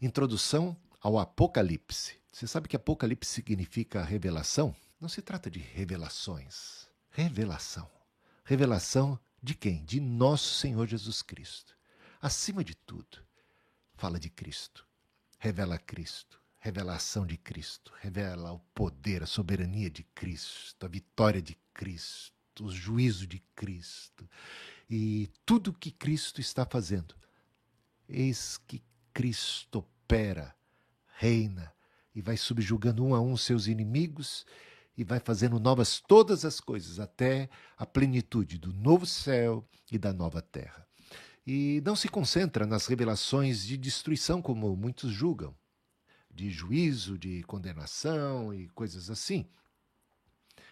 Introdução ao Apocalipse. Você sabe que Apocalipse significa revelação? Não se trata de revelações. Revelação. Revelação de quem? De nosso Senhor Jesus Cristo. Acima de tudo, fala de Cristo. Revela Cristo. Revelação de Cristo. Revela o poder, a soberania de Cristo, a vitória de Cristo, o juízo de Cristo e tudo que Cristo está fazendo. Eis que Cristo opera, reina e vai subjugando um a um seus inimigos e vai fazendo novas todas as coisas até a plenitude do novo céu e da nova terra. E não se concentra nas revelações de destruição como muitos julgam, de juízo, de condenação e coisas assim.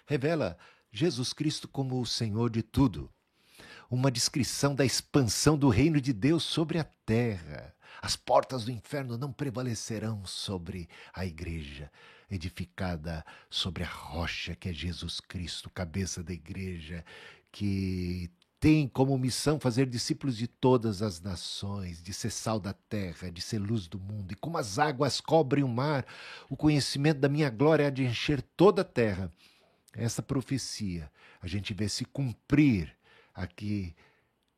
Revela Jesus Cristo como o Senhor de tudo, uma descrição da expansão do reino de Deus sobre a terra. As portas do inferno não prevalecerão sobre a igreja, edificada sobre a rocha que é Jesus Cristo, cabeça da igreja, que tem como missão fazer discípulos de todas as nações, de ser sal da terra, de ser luz do mundo. E como as águas cobrem o mar, o conhecimento da minha glória há de encher toda a terra. Essa profecia a gente vê se cumprir aqui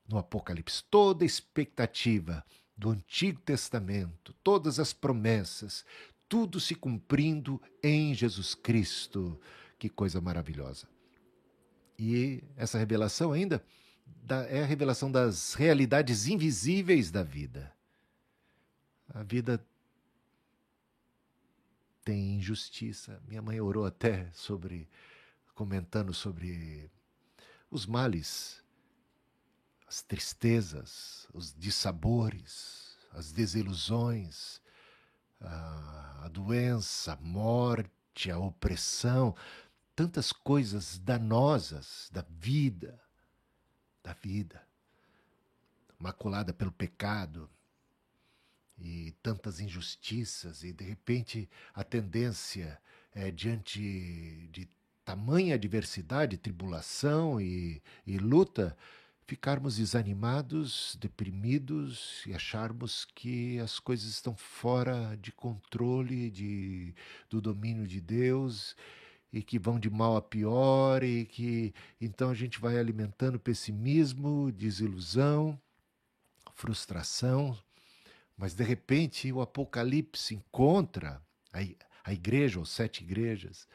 no Apocalipse. Toda expectativa do Antigo Testamento, todas as promessas, tudo se cumprindo em Jesus Cristo. Que coisa maravilhosa. E essa revelação ainda é a revelação das realidades invisíveis da vida. A vida tem injustiça. Minha mãe orou até sobre, comentando sobre os males as tristezas, os dissabores, as desilusões, a, a doença, a morte, a opressão, tantas coisas danosas da vida, da vida, maculada pelo pecado e tantas injustiças, e de repente a tendência é diante de tamanha adversidade, tribulação e, e luta, ficarmos desanimados, deprimidos e acharmos que as coisas estão fora de controle, de, do domínio de Deus e que vão de mal a pior e que então a gente vai alimentando pessimismo, desilusão, frustração, mas de repente o Apocalipse encontra a, a igreja, ou sete igrejas,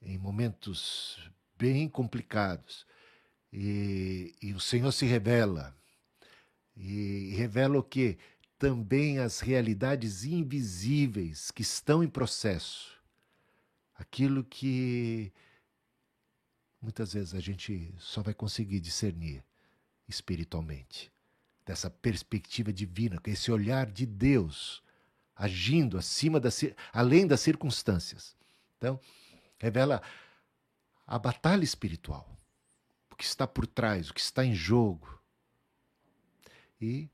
em momentos bem complicados e, e o Senhor se revela. E, revela o que? Também as realidades invisíveis que estão em processo. Aquilo que muitas vezes a gente só vai conseguir discernir espiritualmente. Dessa perspectiva divina, com esse olhar de Deus agindo acima da, além das circunstâncias. Então, revela a batalha espiritual o que está por trás, o que está em jogo. E,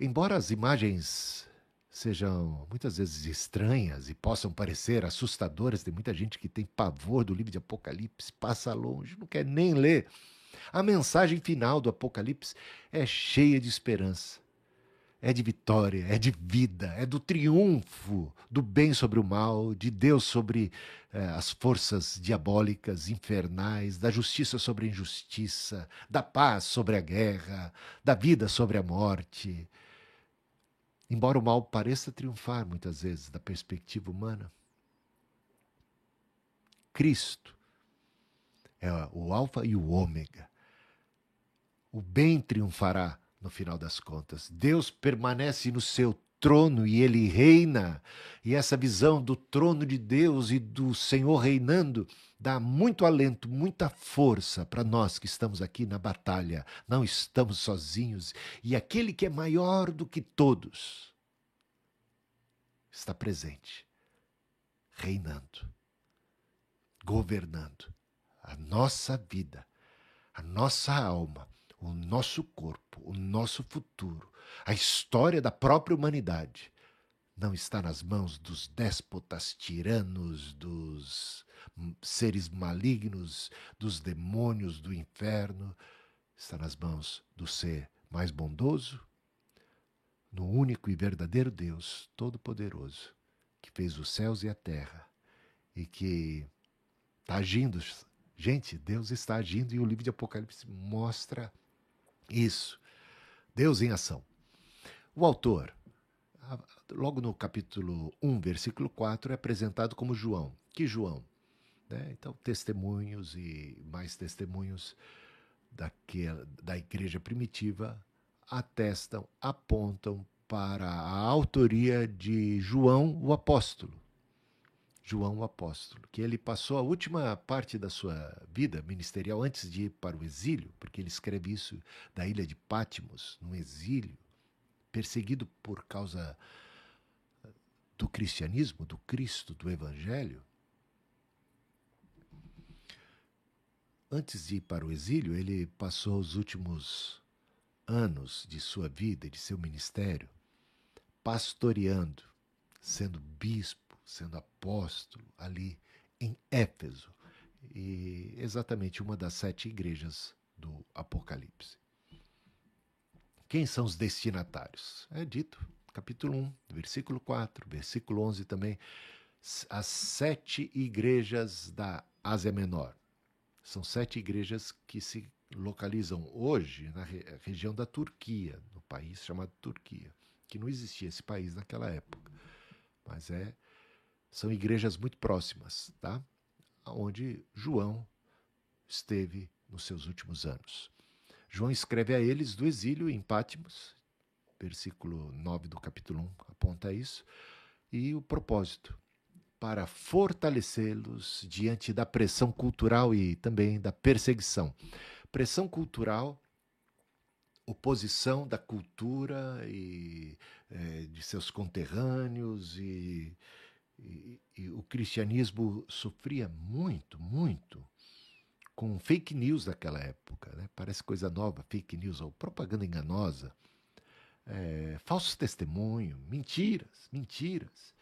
embora as imagens sejam muitas vezes estranhas e possam parecer assustadoras, tem muita gente que tem pavor do livro de Apocalipse, passa longe, não quer nem ler. A mensagem final do Apocalipse é cheia de esperança é de vitória, é de vida, é do triunfo do bem sobre o mal, de Deus sobre eh, as forças diabólicas, infernais, da justiça sobre a injustiça, da paz sobre a guerra, da vida sobre a morte. Embora o mal pareça triunfar muitas vezes da perspectiva humana, Cristo é o Alfa e o Ômega. O bem triunfará no final das contas. Deus permanece no seu trono e ele reina. E essa visão do trono de Deus e do Senhor reinando dá muito alento, muita força para nós que estamos aqui na batalha. Não estamos sozinhos. E aquele que é maior do que todos está presente, reinando, governando a nossa vida, a nossa alma o nosso corpo, o nosso futuro, a história da própria humanidade não está nas mãos dos déspotas tiranos, dos seres malignos, dos demônios do inferno, está nas mãos do ser mais bondoso, no único e verdadeiro Deus Todo-Poderoso, que fez os céus e a terra e que está agindo. Gente, Deus está agindo e o livro de Apocalipse mostra isso. Deus em ação. O autor, logo no capítulo 1, versículo 4, é apresentado como João. Que João? Né? Então, testemunhos e mais testemunhos daquela, da igreja primitiva atestam, apontam para a autoria de João o apóstolo. João apóstolo, que ele passou a última parte da sua vida ministerial antes de ir para o exílio, porque ele escreve isso da ilha de Pátimos, no exílio, perseguido por causa do cristianismo, do Cristo, do evangelho. Antes de ir para o exílio, ele passou os últimos anos de sua vida, de seu ministério, pastoreando, sendo bispo, sendo apóstolo ali em Éfeso, e exatamente uma das sete igrejas do Apocalipse. Quem são os destinatários? É dito, capítulo 1, versículo 4, versículo 11 também, as sete igrejas da Ásia Menor. São sete igrejas que se localizam hoje na região da Turquia, no país chamado Turquia, que não existia esse país naquela época. Mas é são igrejas muito próximas, tá? Onde João esteve nos seus últimos anos. João escreve a eles do exílio em Pátimos, versículo 9 do capítulo 1 aponta isso, e o propósito para fortalecê-los diante da pressão cultural e também da perseguição. Pressão cultural, oposição da cultura e é, de seus conterrâneos e, e, e o cristianismo sofria muito, muito com fake news daquela época, né? parece coisa nova, fake news ou propaganda enganosa, é, falsos testemunhos, mentiras, mentiras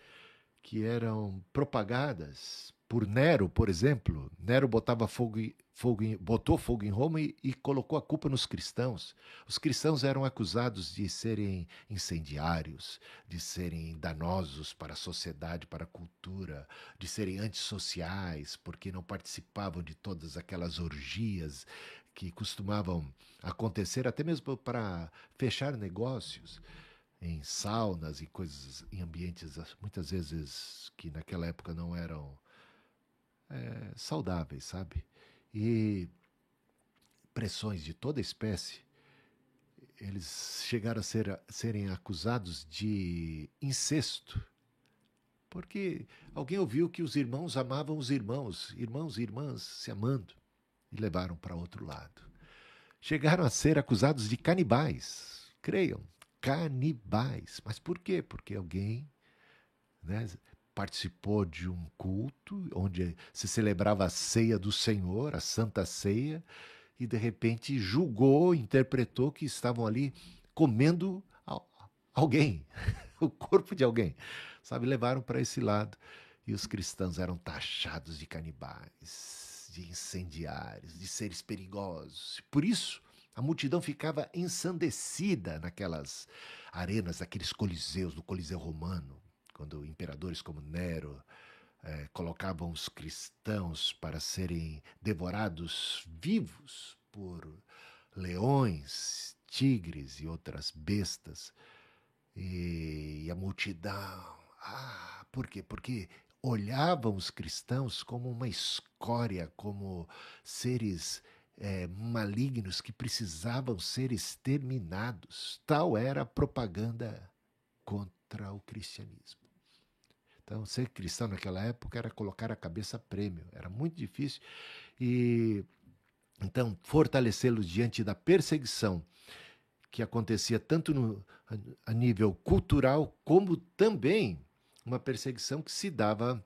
que eram propagadas por Nero, por exemplo. Nero botava fogo, fogo em, botou fogo em Roma e, e, colocou a culpa nos cristãos. Os cristãos eram acusados de serem incendiários, de serem danosos para a sociedade, para a cultura, de serem antissociais, porque não participavam de todas aquelas orgias que costumavam acontecer, até mesmo para fechar negócios em saunas e coisas em ambientes muitas vezes que naquela época não eram é, saudáveis, sabe? E pressões de toda espécie. Eles chegaram a ser, serem acusados de incesto, porque alguém ouviu que os irmãos amavam os irmãos, irmãos e irmãs se amando, e levaram para outro lado. Chegaram a ser acusados de canibais, creiam, canibais. Mas por quê? Porque alguém né, participou de um culto onde se celebrava a ceia do Senhor, a Santa Ceia, e de repente julgou, interpretou que estavam ali comendo alguém, o corpo de alguém. Sabe, levaram para esse lado. E os cristãos eram taxados de canibais, de incendiários, de seres perigosos. Por isso, a multidão ficava ensandecida naquelas arenas, aqueles coliseus, do Coliseu Romano, quando imperadores como Nero eh, colocavam os cristãos para serem devorados vivos por leões, tigres e outras bestas. E, e a multidão. Ah, por quê? Porque olhavam os cristãos como uma escória, como seres é, malignos que precisavam ser exterminados. Tal era a propaganda contra o cristianismo. Então, ser cristão naquela época era colocar a cabeça a prêmio, era muito difícil. E então, fortalecê-los diante da perseguição que acontecia tanto no, a nível cultural, como também uma perseguição que se dava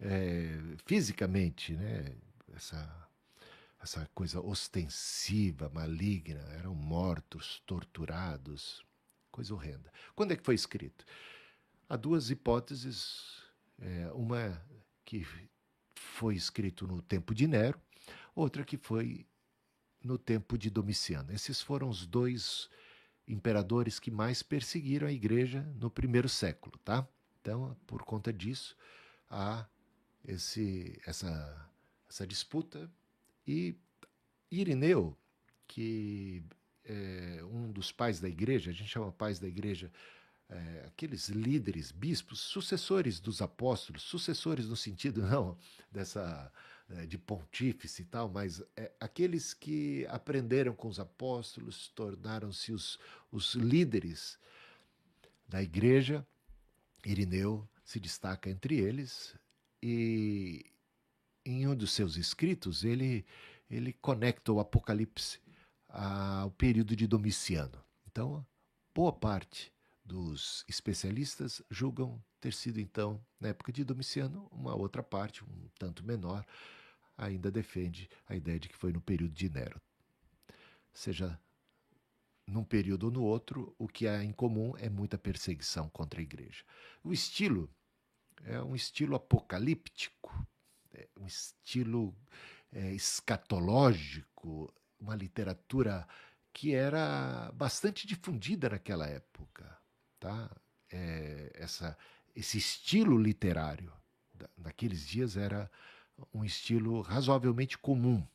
é, fisicamente, né? Essa essa coisa ostensiva, maligna, eram mortos, torturados, coisa horrenda. Quando é que foi escrito? Há duas hipóteses, é, uma que foi escrito no tempo de Nero, outra que foi no tempo de Domiciano. Esses foram os dois imperadores que mais perseguiram a igreja no primeiro século, tá? Então, por conta disso, há esse, essa, essa disputa e Irineu, que é um dos pais da igreja, a gente chama pais da igreja, é, aqueles líderes, bispos, sucessores dos apóstolos, sucessores no sentido não dessa é, de pontífice e tal, mas é, aqueles que aprenderam com os apóstolos, tornaram-se os, os líderes da igreja. Irineu se destaca entre eles e em um dos seus escritos ele ele conecta o Apocalipse ao período de Domiciano. Então, boa parte dos especialistas julgam ter sido então na época de Domiciano, uma outra parte, um tanto menor, ainda defende a ideia de que foi no período de Nero. Seja num período ou no outro, o que há em comum é muita perseguição contra a igreja. O estilo é um estilo apocalíptico, é um estilo é, escatológico, uma literatura que era bastante difundida naquela época. Tá? É, essa, esse estilo literário daqueles dias era um estilo razoavelmente comum,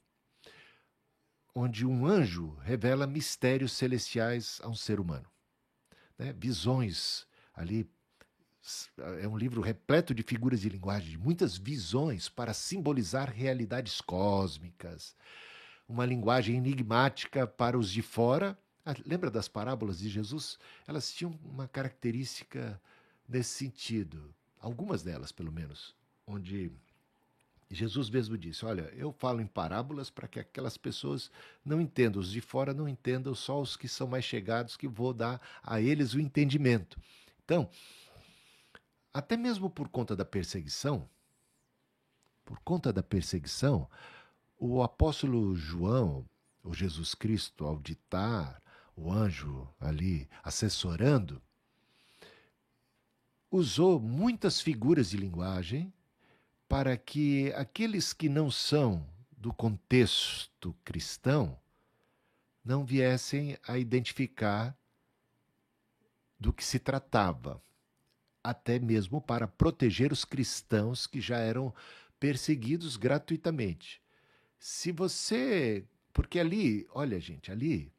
onde um anjo revela mistérios celestiais a um ser humano. Né? Visões ali. É um livro repleto de figuras de linguagem, de muitas visões para simbolizar realidades cósmicas. Uma linguagem enigmática para os de fora. Ah, lembra das parábolas de Jesus? Elas tinham uma característica nesse sentido, algumas delas, pelo menos, onde Jesus mesmo disse: Olha, eu falo em parábolas para que aquelas pessoas não entendam, os de fora não entendam, só os que são mais chegados que vou dar a eles o entendimento. Então, até mesmo por conta da perseguição, por conta da perseguição, o apóstolo João, o Jesus Cristo, ao ditar, o anjo ali assessorando, usou muitas figuras de linguagem para que aqueles que não são do contexto cristão não viessem a identificar do que se tratava, até mesmo para proteger os cristãos que já eram perseguidos gratuitamente. Se você. Porque ali, olha, gente, ali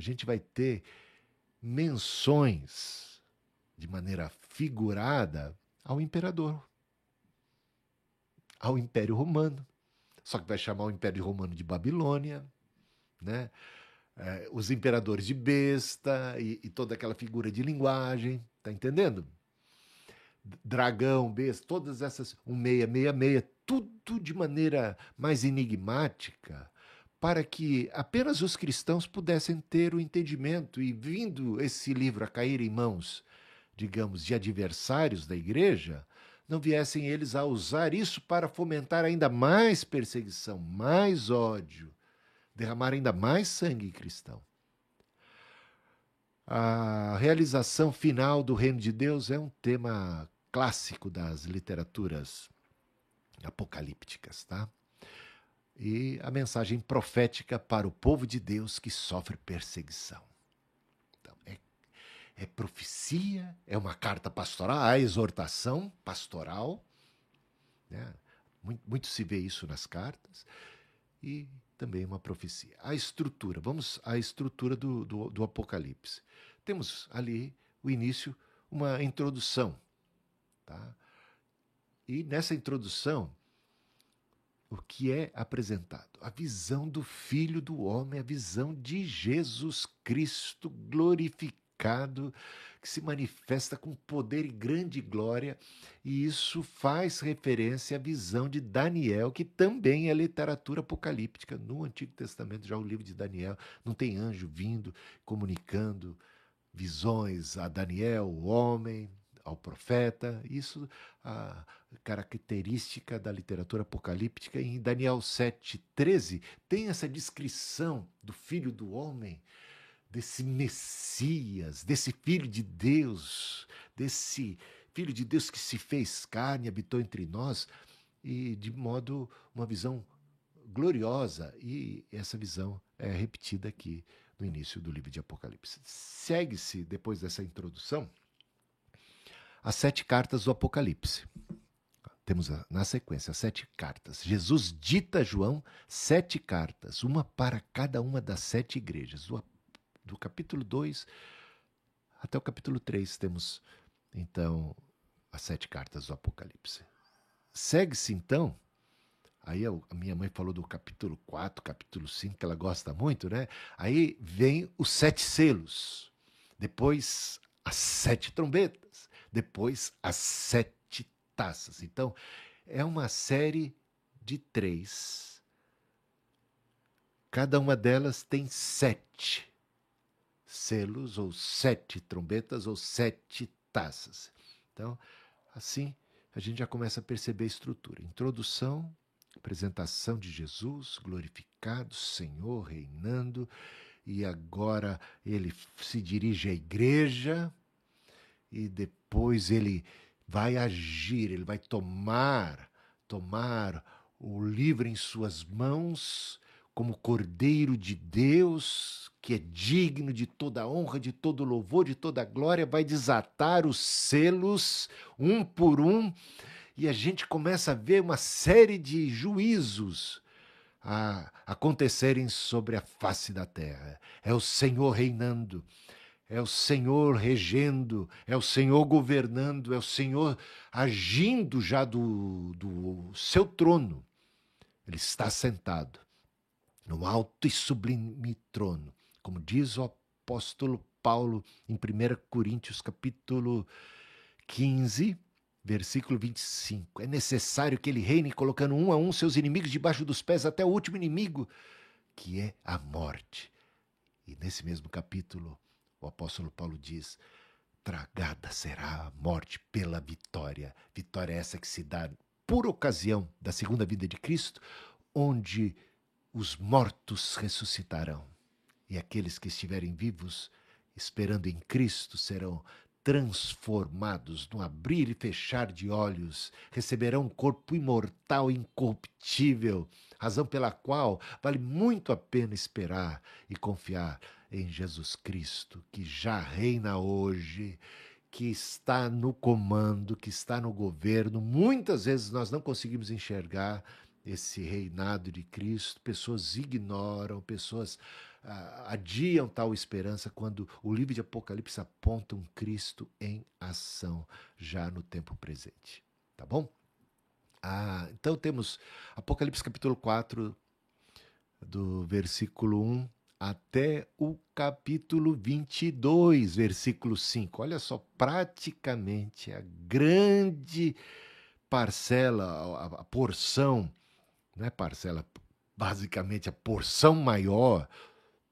a gente vai ter menções de maneira figurada ao imperador ao Império Romano. Só que vai chamar o Império Romano de Babilônia, né? É, os imperadores de besta e, e, toda aquela figura de linguagem, tá entendendo? Dragão, besta, todas essas, um meia, meia, meia, tudo de maneira mais enigmática, para que apenas os cristãos pudessem ter o entendimento e vindo esse livro a cair em mãos, digamos, de adversários da igreja, não viessem eles a usar isso para fomentar ainda mais perseguição, mais ódio, derramar ainda mais sangue cristão. A realização final do reino de Deus é um tema clássico das literaturas apocalípticas, tá? E a mensagem profética para o povo de Deus que sofre perseguição é profecia, é uma carta pastoral, a exortação pastoral. Né? Muito, muito se vê isso nas cartas. E também uma profecia. A estrutura, vamos à estrutura do, do, do Apocalipse. Temos ali o início, uma introdução. Tá? E nessa introdução, o que é apresentado? A visão do Filho do Homem, a visão de Jesus Cristo glorificado que se manifesta com poder e grande glória, e isso faz referência à visão de Daniel, que também é literatura apocalíptica. No Antigo Testamento, já o livro de Daniel, não tem anjo vindo, comunicando visões a Daniel, o homem, ao profeta. Isso a característica da literatura apocalíptica. Em Daniel 7,13 tem essa descrição do filho do homem desse Messias, desse Filho de Deus, desse Filho de Deus que se fez carne, habitou entre nós, e de modo uma visão gloriosa. E essa visão é repetida aqui no início do livro de Apocalipse. Segue-se, depois dessa introdução, as sete cartas do Apocalipse. Temos na sequência sete cartas. Jesus dita a João sete cartas, uma para cada uma das sete igrejas. Do, do capítulo 2 até o capítulo 3 temos, então, as sete cartas do Apocalipse. Segue-se, então, Aí a minha mãe falou do capítulo 4, capítulo 5, que ela gosta muito, né? Aí vem os sete selos, depois as sete trombetas, depois as sete taças. Então, é uma série de três. Cada uma delas tem sete selos, ou sete trombetas, ou sete taças. Então, assim, a gente já começa a perceber a estrutura. Introdução, apresentação de Jesus, glorificado, Senhor, reinando, e agora ele se dirige à igreja e depois ele vai agir, ele vai tomar, tomar o livro em suas mãos como Cordeiro de Deus, que é digno de toda honra, de todo louvor, de toda glória, vai desatar os selos um por um e a gente começa a ver uma série de juízos a acontecerem sobre a face da terra. É o Senhor reinando, é o Senhor regendo, é o Senhor governando, é o Senhor agindo já do, do seu trono. Ele está sentado no alto e sublime trono, como diz o apóstolo Paulo em 1 Coríntios capítulo 15, Versículo 25. É necessário que ele reine colocando um a um seus inimigos debaixo dos pés até o último inimigo, que é a morte. E nesse mesmo capítulo, o apóstolo Paulo diz: tragada será a morte pela vitória. Vitória essa que se dá por ocasião da segunda vida de Cristo, onde os mortos ressuscitarão. E aqueles que estiverem vivos, esperando em Cristo, serão transformados no abrir e fechar de olhos, receberão um corpo imortal incorruptível, razão pela qual vale muito a pena esperar e confiar em Jesus Cristo, que já reina hoje, que está no comando, que está no governo. Muitas vezes nós não conseguimos enxergar esse reinado de Cristo, pessoas ignoram, pessoas adiam tal esperança quando o livro de Apocalipse aponta um Cristo em ação já no tempo presente. Tá bom? Ah, então temos Apocalipse capítulo 4, do versículo 1 até o capítulo 22, versículo 5. Olha só, praticamente a grande parcela, a, porção, não é parcela, basicamente a porção maior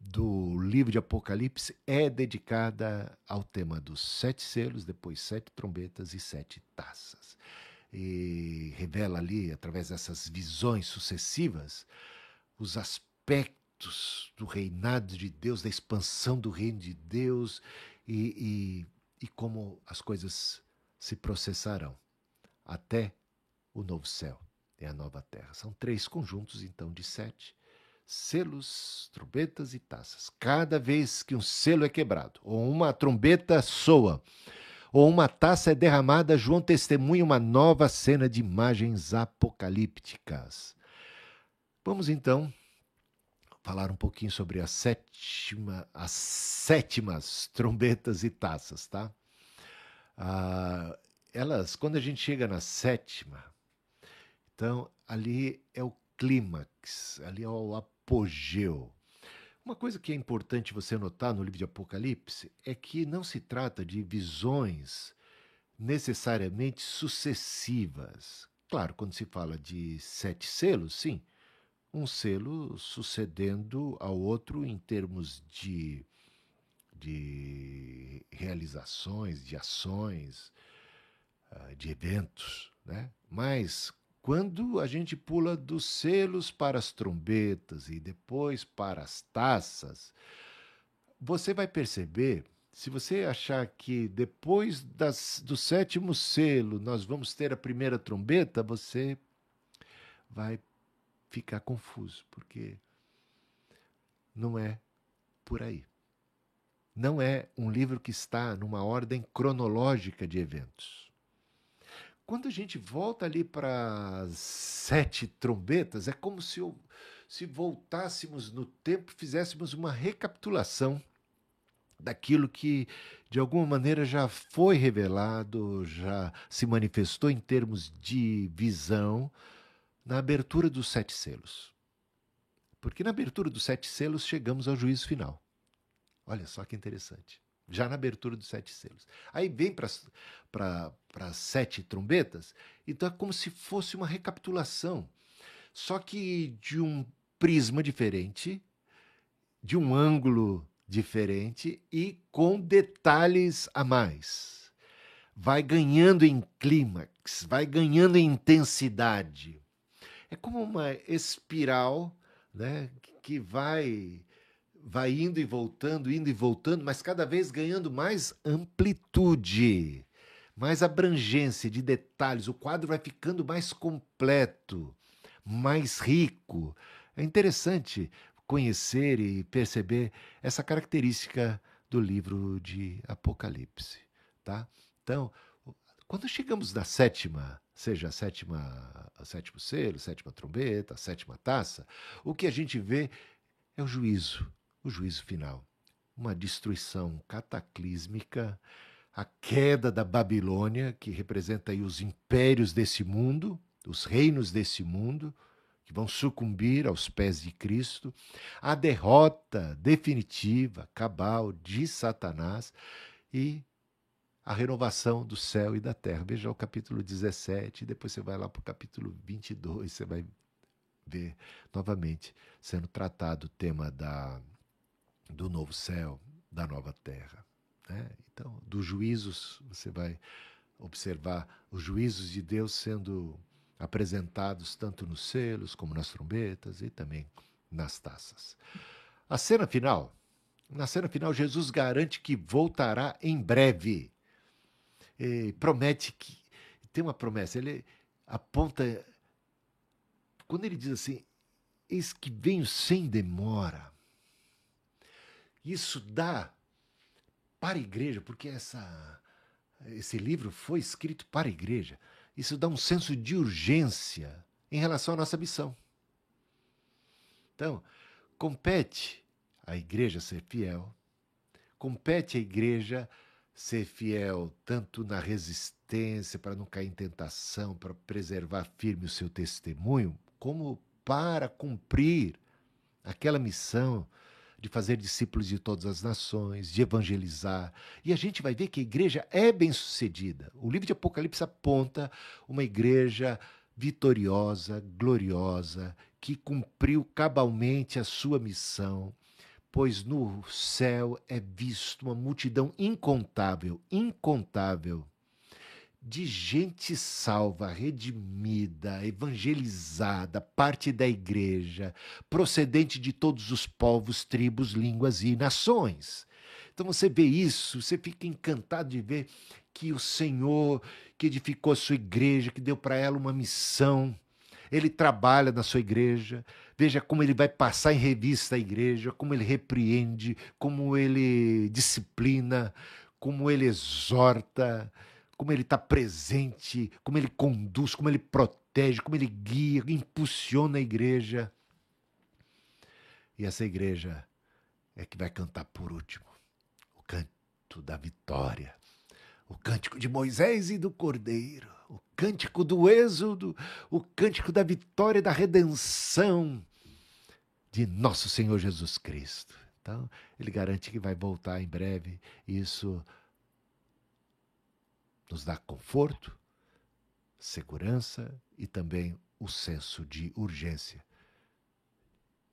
do livro de Apocalipse é dedicada ao tema dos sete selos, depois sete trombetas e sete taças. E revela ali, através dessas visões sucessivas, os aspectos do reinado de Deus, da expansão do reino de Deus e, e, e como as coisas se processarão até o novo céu e a nova terra. São três conjuntos, então, de sete selos, trombetas e taças. Cada vez que um selo é quebrado, ou uma trombeta soa, ou uma taça é derramada, João testemunha uma nova cena de imagens apocalípticas. Vamos então falar um pouquinho sobre a sétima, as sétimas trombetas e taças, tá? Ah, elas, quando a gente chega na sétima, então ali é o clímax, ali é o apogeu. Uma coisa que é importante você notar no livro de Apocalipse é que não se trata de visões necessariamente sucessivas. Claro, quando se fala de sete selos, sim, um selo sucedendo ao outro em termos de, de realizações, de ações, ah, de eventos, né? Mas quando a gente pula dos selos para as trombetas e depois para as taças, você vai perceber, se você achar que depois das, do sétimo selo nós vamos ter a primeira trombeta, você vai ficar confuso, porque não é por aí. Não é um livro que está numa ordem cronológica de eventos. Quando a gente volta ali para as sete trombetas, é como se, eu, se voltássemos no tempo, fizéssemos uma recapitulação daquilo que de alguma maneira já foi revelado, já se manifestou em termos de visão na abertura dos sete selos. Porque na abertura dos sete selos chegamos ao juízo final. Olha só que interessante. Já na abertura dos sete selos. Aí vem para as sete trombetas, então é como se fosse uma recapitulação. Só que de um prisma diferente, de um ângulo diferente e com detalhes a mais. Vai ganhando em clímax, vai ganhando em intensidade. É como uma espiral né, que vai vai indo e voltando, indo e voltando, mas cada vez ganhando mais amplitude, mais abrangência de detalhes. O quadro vai ficando mais completo, mais rico. É interessante conhecer e perceber essa característica do livro de Apocalipse, tá? Então, quando chegamos na sétima, seja a sétima, a sétimo selo, sétima trombeta, a sétima taça, o que a gente vê é o juízo, o juízo final, uma destruição cataclísmica, a queda da Babilônia, que representa aí os impérios desse mundo, os reinos desse mundo, que vão sucumbir aos pés de Cristo, a derrota definitiva, cabal de Satanás e a renovação do céu e da terra. Veja o capítulo 17, depois você vai lá para o capítulo 22, você vai ver novamente sendo tratado o tema da, do novo céu, da nova terra. Né? Então, dos juízos, você vai observar os juízos de Deus sendo apresentados tanto nos selos como nas trombetas e também nas taças. A cena final, na cena final, Jesus garante que voltará em breve. E promete que tem uma promessa. Ele aponta quando ele diz assim: "Eis que venho sem demora". Isso dá para a igreja, porque essa esse livro foi escrito para a igreja. Isso dá um senso de urgência em relação à nossa missão. Então, compete à igreja ser fiel, compete à igreja ser fiel tanto na resistência para não cair em tentação, para preservar firme o seu testemunho, como para cumprir aquela missão de fazer discípulos de todas as nações, de evangelizar. E a gente vai ver que a igreja é bem-sucedida. O livro de Apocalipse aponta uma igreja vitoriosa, gloriosa, que cumpriu cabalmente a sua missão, pois no céu é visto uma multidão incontável, incontável de gente salva, redimida, evangelizada, parte da igreja, procedente de todos os povos, tribos, línguas e nações. Então você vê isso, você fica encantado de ver que o Senhor, que edificou a sua igreja, que deu para ela uma missão, ele trabalha na sua igreja. Veja como ele vai passar em revista a igreja, como ele repreende, como ele disciplina, como ele exorta como ele está presente, como ele conduz, como ele protege, como ele guia, impulsiona a igreja. E essa igreja é que vai cantar por último o canto da vitória, o cântico de Moisés e do Cordeiro, o cântico do Êxodo, o cântico da vitória e da redenção de nosso Senhor Jesus Cristo. Então, ele garante que vai voltar em breve. Isso nos dá conforto, segurança e também o senso de urgência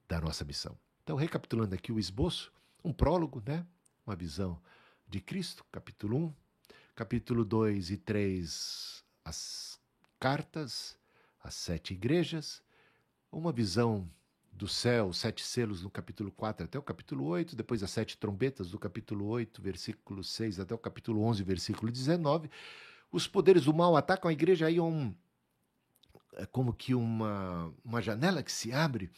da nossa missão. Então, recapitulando aqui o esboço, um prólogo, né? Uma visão de Cristo, capítulo 1, capítulo 2 e 3, as cartas, as sete igrejas, uma visão do céu, sete selos no capítulo 4 até o capítulo 8, depois as sete trombetas do capítulo 8, versículo 6 até o capítulo 11, versículo 19. Os poderes do mal atacam a igreja aí é um é como que uma uma janela que se abre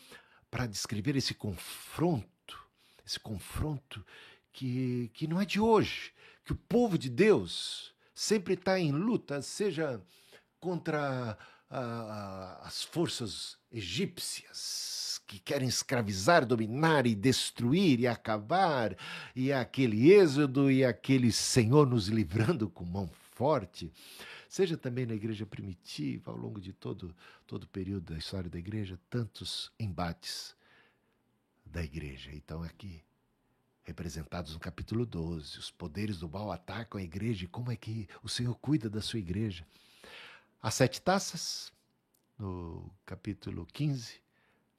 para descrever esse confronto, esse confronto que, que não é de hoje, que o povo de Deus sempre está em luta, seja contra as forças egípcias que querem escravizar, dominar e destruir e acabar, e aquele êxodo e aquele Senhor nos livrando com mão forte seja também na igreja primitiva, ao longo de todo, todo o período da história da igreja, tantos embates da igreja. Então, aqui, representados no capítulo 12, os poderes do mal atacam a igreja e como é que o Senhor cuida da sua igreja. As sete taças, no capítulo 15,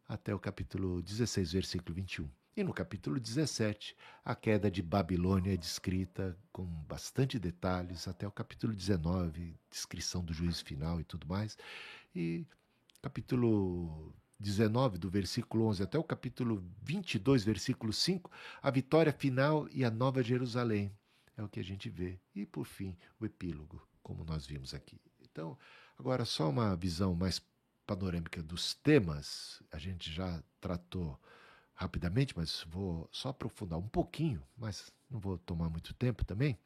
até o capítulo 16, versículo 21. E no capítulo 17, a queda de Babilônia é descrita com bastante detalhes, até o capítulo 19, descrição do juízo final e tudo mais. E capítulo 19, do versículo 11 até o capítulo 22, versículo 5, a vitória final e a nova Jerusalém. É o que a gente vê. E, por fim, o epílogo, como nós vimos aqui. Então, agora só uma visão mais panorâmica dos temas. A gente já tratou rapidamente, mas vou só aprofundar um pouquinho, mas não vou tomar muito tempo também.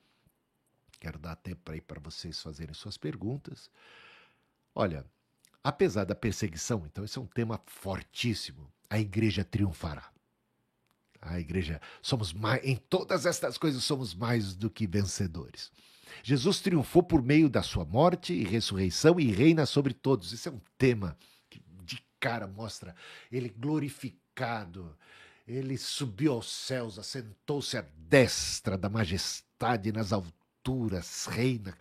Quero dar tempo aí para vocês fazerem suas perguntas. Olha, apesar da perseguição, então esse é um tema fortíssimo. A igreja triunfará. A igreja somos mais em todas estas coisas somos mais do que vencedores. Jesus triunfou por meio da sua morte e ressurreição e reina sobre todos. Esse é um tema que de cara mostra ele glorificando pecado. Ele subiu aos céus, assentou-se à destra da majestade nas alturas, reina,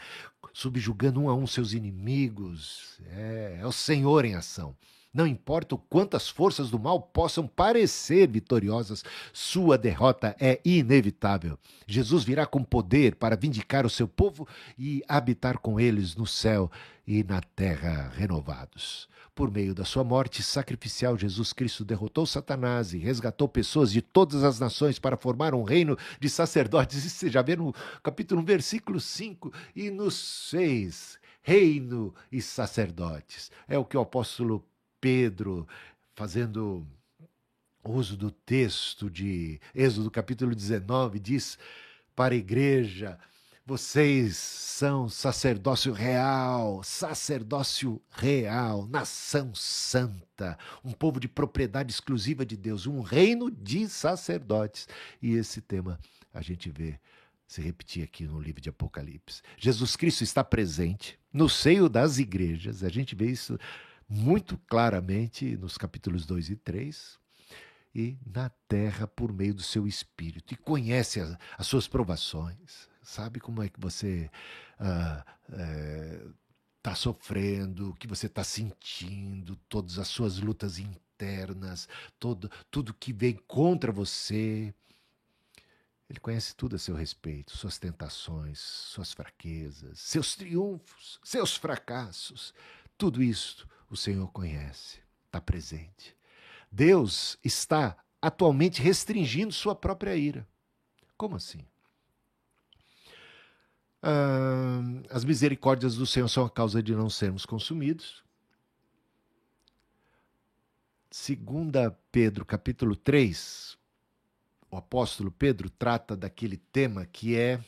subjugando um a um seus inimigos. É, é o Senhor em ação. Não importa o quanto as forças do mal possam parecer vitoriosas, sua derrota é inevitável. Jesus virá com poder para vindicar o seu povo e habitar com eles no céu e na terra renovados. Por meio da sua morte sacrificial, Jesus Cristo derrotou Satanás e resgatou pessoas de todas as nações para formar um reino de sacerdotes. Isso você já vê no capítulo 1, versículo 5 e no 6. Reino e sacerdotes. É o que o apóstolo Pedro, fazendo uso do texto de Êxodo capítulo 19, diz para a igreja: vocês são sacerdócio real, sacerdócio real, nação santa, um povo de propriedade exclusiva de Deus, um reino de sacerdotes. E esse tema a gente vê se repetir aqui no livro de Apocalipse. Jesus Cristo está presente no seio das igrejas, a gente vê isso muito claramente nos capítulos 2 e 3, e na terra por meio do seu espírito, e conhece as, as suas provações, sabe como é que você está uh, é, sofrendo, o que você está sentindo, todas as suas lutas internas, todo, tudo que vem contra você. Ele conhece tudo a seu respeito, suas tentações, suas fraquezas, seus triunfos, seus fracassos, tudo isso o Senhor conhece, está presente. Deus está atualmente restringindo sua própria ira. Como assim? As misericórdias do Senhor são a causa de não sermos consumidos. Segunda Pedro, capítulo 3, o apóstolo Pedro trata daquele tema que é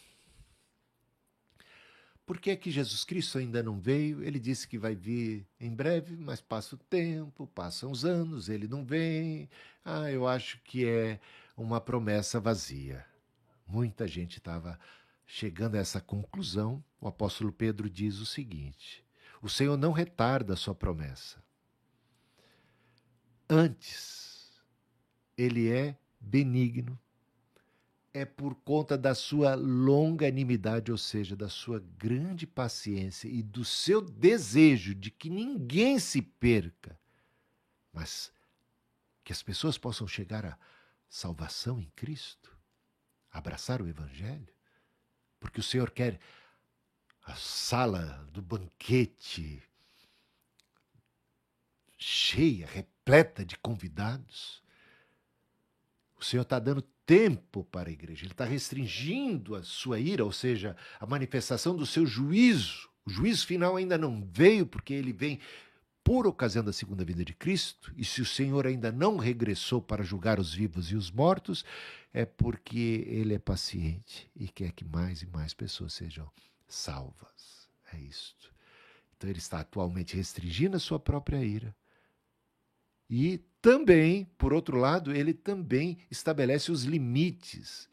por que é que Jesus Cristo ainda não veio? Ele disse que vai vir em breve, mas passa o tempo, passam os anos, ele não vem. Ah, eu acho que é uma promessa vazia. Muita gente estava chegando a essa conclusão. O apóstolo Pedro diz o seguinte: o Senhor não retarda a sua promessa. Antes, ele é benigno, é por conta da sua longanimidade, ou seja, da sua grande paciência e do seu desejo de que ninguém se perca, mas que as pessoas possam chegar à salvação em Cristo, abraçar o Evangelho, porque o Senhor quer a sala do banquete cheia, repleta de convidados. O Senhor está dando tempo para a igreja, ele está restringindo a sua ira, ou seja, a manifestação do seu juízo. O juízo final ainda não veio, porque ele vem por ocasião da segunda vinda de Cristo, e se o Senhor ainda não regressou para julgar os vivos e os mortos, é porque ele é paciente e quer que mais e mais pessoas sejam salvas. É isto. Então ele está atualmente restringindo a sua própria ira. E também, por outro lado, ele também estabelece os limites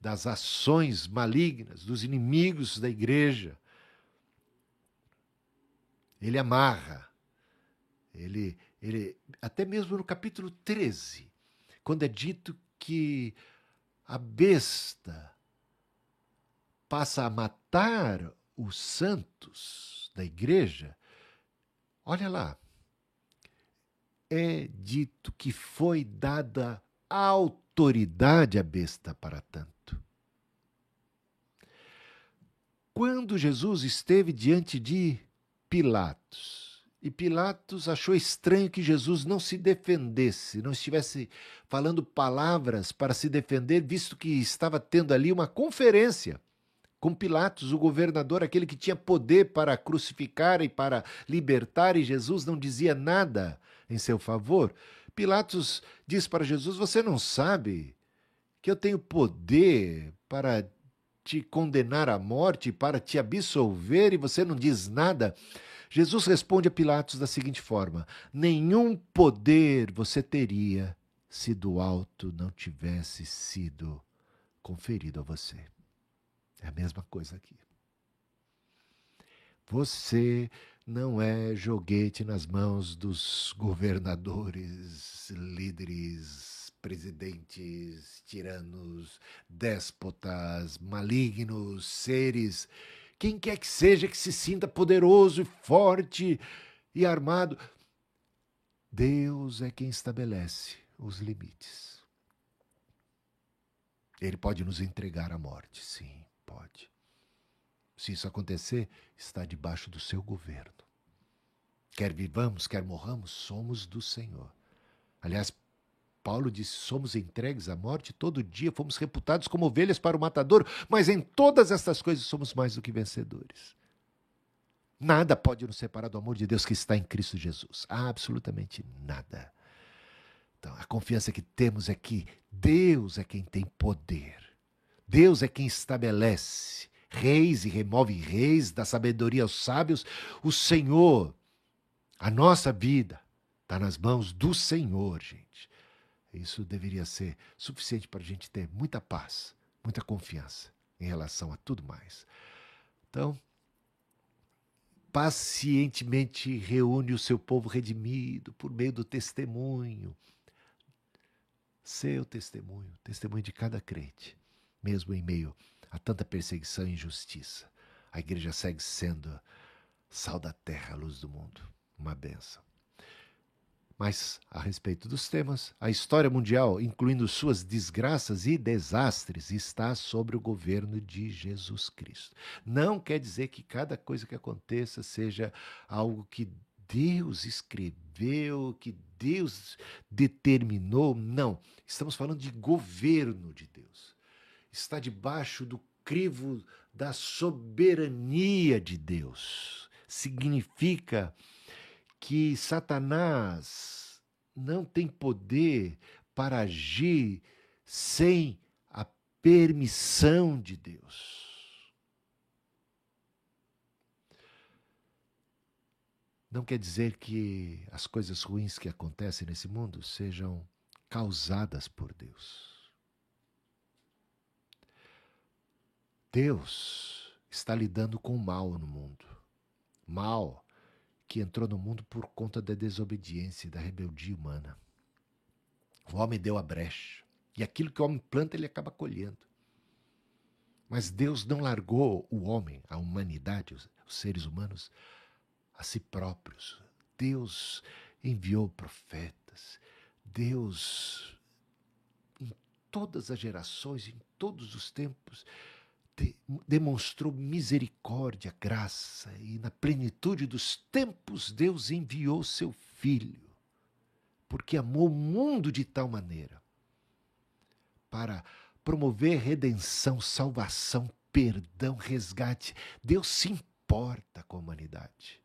das ações malignas dos inimigos da igreja. Ele amarra. Ele, ele até mesmo no capítulo 13, quando é dito que a besta passa a matar os santos da igreja, olha lá, é dito que foi dada autoridade à besta para tanto. Quando Jesus esteve diante de Pilatos, e Pilatos achou estranho que Jesus não se defendesse, não estivesse falando palavras para se defender, visto que estava tendo ali uma conferência com Pilatos, o governador, aquele que tinha poder para crucificar e para libertar, e Jesus não dizia nada em seu favor. Pilatos diz para Jesus: Você não sabe que eu tenho poder para te condenar à morte, para te absolver, e você não diz nada? Jesus responde a Pilatos da seguinte forma: Nenhum poder você teria se do alto não tivesse sido conferido a você. É a mesma coisa aqui. Você não é joguete nas mãos dos governadores, líderes, presidentes, tiranos, déspotas, malignos, seres, quem quer que seja que se sinta poderoso e forte e armado. Deus é quem estabelece os limites. Ele pode nos entregar à morte, sim. Pode. Se isso acontecer, está debaixo do seu governo. Quer vivamos, quer morramos, somos do Senhor. Aliás, Paulo disse: somos entregues à morte todo dia, fomos reputados como ovelhas para o matador, mas em todas estas coisas somos mais do que vencedores. Nada pode nos separar do amor de Deus que está em Cristo Jesus. Absolutamente nada. Então, a confiança que temos é que Deus é quem tem poder Deus é quem estabelece reis e remove reis, dá sabedoria aos sábios. O Senhor, a nossa vida, está nas mãos do Senhor, gente. Isso deveria ser suficiente para a gente ter muita paz, muita confiança em relação a tudo mais. Então, pacientemente reúne o seu povo redimido por meio do testemunho. Seu testemunho, testemunho de cada crente mesmo em meio a tanta perseguição e injustiça. A igreja segue sendo sal da terra, luz do mundo. Uma benção. Mas, a respeito dos temas, a história mundial, incluindo suas desgraças e desastres, está sobre o governo de Jesus Cristo. Não quer dizer que cada coisa que aconteça seja algo que Deus escreveu, que Deus determinou. Não. Estamos falando de governo de Deus está debaixo do crivo da soberania de Deus. Significa que Satanás não tem poder para agir sem a permissão de Deus. Não quer dizer que as coisas ruins que acontecem nesse mundo sejam causadas por Deus. Deus está lidando com o mal no mundo. Mal que entrou no mundo por conta da desobediência e da rebeldia humana. O homem deu a brecha. E aquilo que o homem planta, ele acaba colhendo. Mas Deus não largou o homem, a humanidade, os, seres humanos, a si próprios. Deus enviou profetas. Deus, em todas as gerações, em todos os tempos, de, demonstrou misericórdia, graça, e na plenitude dos tempos Deus enviou seu Filho, porque amou o mundo de tal maneira para promover redenção, salvação, perdão, resgate. Deus se importa com a humanidade.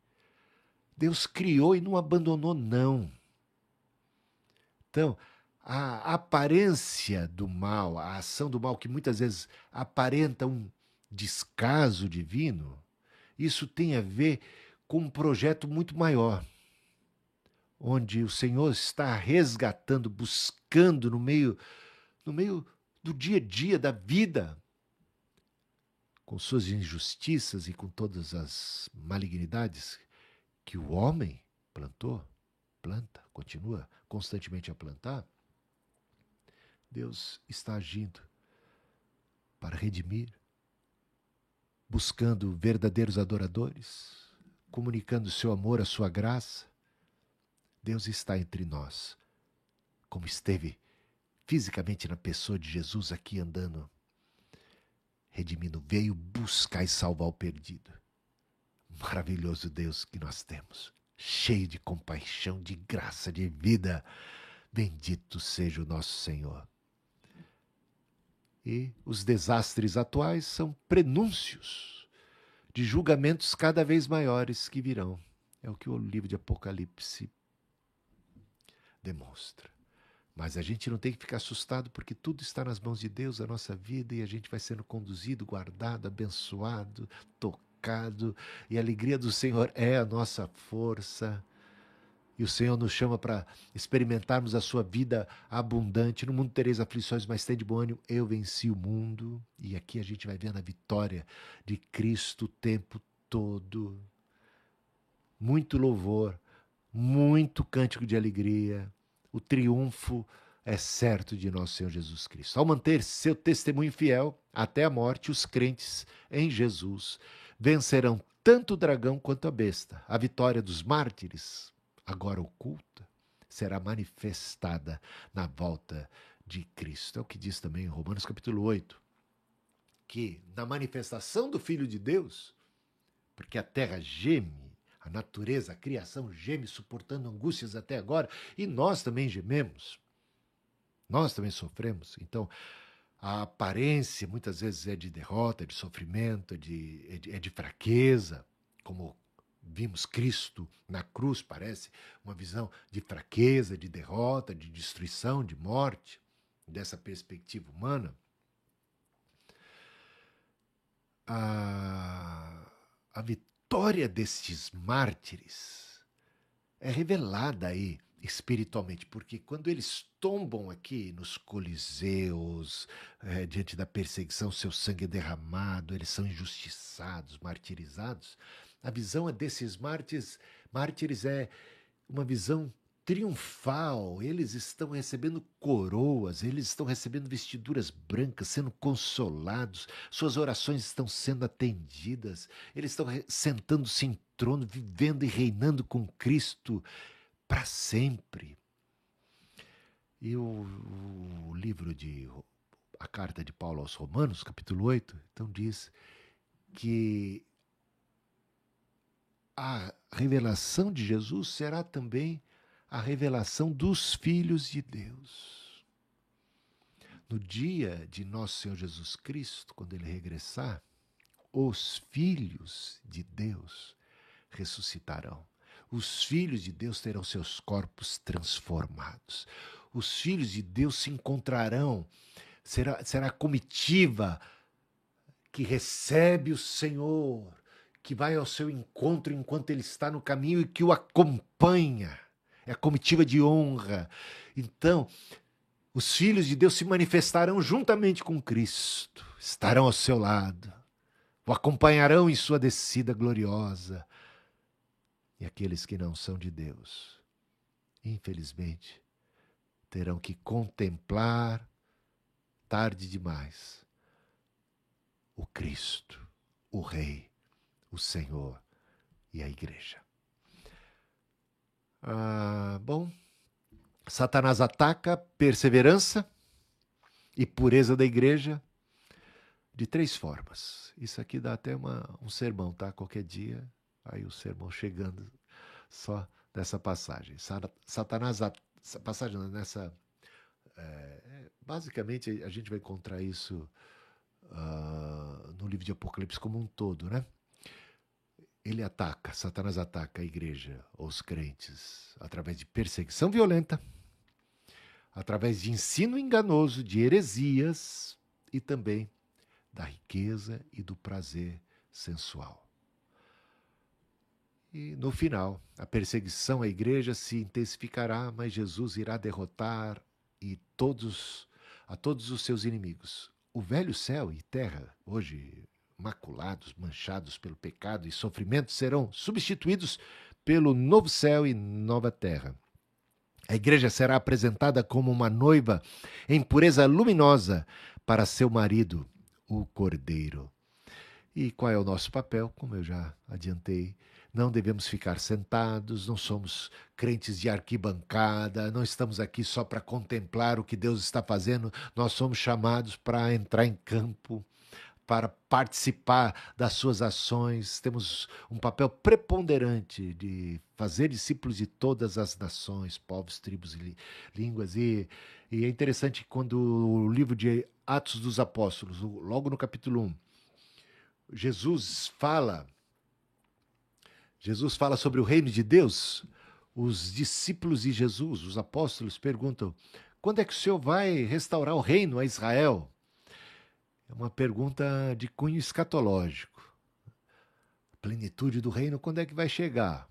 Deus criou e não abandonou, não. Então, a aparência do mal, a ação do mal, que muitas vezes aparenta um descaso divino, isso tem a ver com um projeto muito maior, onde o Senhor está resgatando, buscando no meio, no meio do dia a dia da vida, com suas injustiças e com todas as malignidades que o homem plantou, planta, continua constantemente a plantar, Deus está agindo para redimir, buscando verdadeiros adoradores, comunicando seu amor, a sua graça. Deus está entre nós, como esteve fisicamente na pessoa de Jesus aqui andando, redimindo, veio buscar e salvar o perdido. Maravilhoso Deus que nós temos, cheio de compaixão, de graça, de vida. Bendito seja o nosso Senhor. E os desastres atuais são prenúncios de julgamentos cada vez maiores que virão. É o que o livro de Apocalipse demonstra. Mas a gente não tem que ficar assustado porque tudo está nas mãos de Deus, a nossa vida, e a gente vai sendo conduzido, guardado, abençoado, tocado, e a alegria do Senhor é a nossa força. E o Senhor nos chama para experimentarmos a sua vida abundante. No mundo tereis aflições, mas tem de bom ânimo. Eu venci o mundo. E aqui a gente vai vendo a vitória de Cristo o tempo todo. Muito louvor, muito cântico de alegria. O triunfo é certo de nosso Senhor Jesus Cristo. Ao manter seu testemunho fiel até a morte, os crentes em Jesus vencerão tanto o dragão quanto a besta. A vitória dos mártires agora oculta, será manifestada na volta de Cristo. É o que diz também em Romanos capítulo 8, que na manifestação do Filho de Deus, porque a terra geme, a natureza, a criação geme, suportando angústias até agora, e nós também gememos. Nós também sofremos. Então, a aparência muitas vezes é de derrota, é de sofrimento, é de, é de, é de fraqueza, como vimos Cristo na cruz, parece uma visão de fraqueza, de derrota, de destruição, de morte, dessa perspectiva humana. A, a vitória destes mártires é revelada aí espiritualmente, porque quando eles tombam aqui nos coliseus, é, diante da perseguição, seu sangue é derramado, eles são injustiçados, martirizados, a visão desses mártires, mártires é uma visão triunfal. Eles estão recebendo coroas, eles estão recebendo vestiduras brancas, sendo consolados, suas orações estão sendo atendidas, eles estão sentando-se em trono, vivendo e reinando com Cristo para sempre. E o, o, livro de a carta de Paulo aos Romanos, capítulo 8, então diz que a revelação de Jesus será também a revelação dos filhos de Deus. No dia de nosso Senhor Jesus Cristo, quando ele regressar, os filhos de Deus ressuscitarão. Os filhos de Deus terão seus corpos transformados. Os filhos de Deus se encontrarão. Será, será a comitiva que recebe o Senhor que vai ao seu encontro enquanto ele está no caminho e que o acompanha. É a comitiva de honra. Então, os filhos de Deus se manifestarão juntamente com Cristo, estarão ao seu lado, o acompanharão em sua descida gloriosa. E aqueles que não são de Deus, infelizmente, terão que contemplar, tarde demais, o Cristo, o Rei o Senhor e a igreja. Ah, bom, Satanás ataca perseverança e pureza da igreja de três formas. Isso aqui dá até uma, um sermão, tá? Qualquer dia, aí o sermão chegando só dessa passagem. Satanás, passagem nessa. É, basicamente, a gente vai encontrar isso uh, no livro de Apocalipse como um todo, né? Ele ataca, Satanás ataca a igreja, os crentes, através de perseguição violenta, através de ensino enganoso, de heresias e também da riqueza e do prazer sensual. E no final, a perseguição à igreja se intensificará, mas Jesus irá derrotar e todos a todos os seus inimigos. O velho céu e terra, hoje maculados, manchados pelo pecado e sofrimento, serão substituídos pelo novo céu e nova terra. A igreja será apresentada como uma noiva em pureza luminosa para seu marido, o Cordeiro. E qual é o nosso papel? Como eu já adiantei, não devemos ficar sentados, não somos crentes de arquibancada, não estamos aqui só para contemplar o que Deus está fazendo, nós somos chamados para entrar em campo, para participar das suas ações, temos um papel preponderante de fazer discípulos de todas as nações, povos, tribos e línguas. E, e é interessante quando o livro de Atos dos Apóstolos, logo no capítulo 1, Jesus fala Jesus fala sobre o reino de Deus. Os discípulos de Jesus, os apóstolos, perguntam: quando é que o Senhor vai restaurar o reino a Israel? É uma pergunta de cunho escatológico. A plenitude do reino, quando é que vai chegar?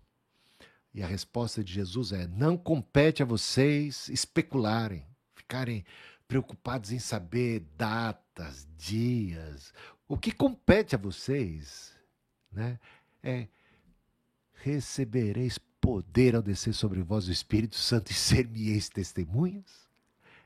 E a resposta de Jesus é: não compete a vocês especularem, ficarem preocupados em saber datas, dias. O que compete a vocês né, é recebereis poder ao descer sobre vós o Espírito Santo e ser-me-eis testemunhas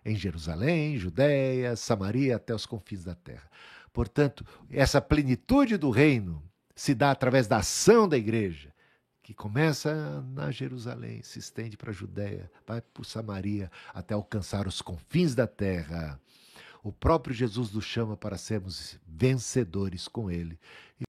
em Jerusalém, Judéia, Samaria, até os confins da terra. Portanto, essa plenitude do reino se dá através da ação da igreja, que começa na Jerusalém, se estende para a Judéia, vai por Samaria, até alcançar os confins da terra. O próprio Jesus nos chama para sermos vencedores com Ele.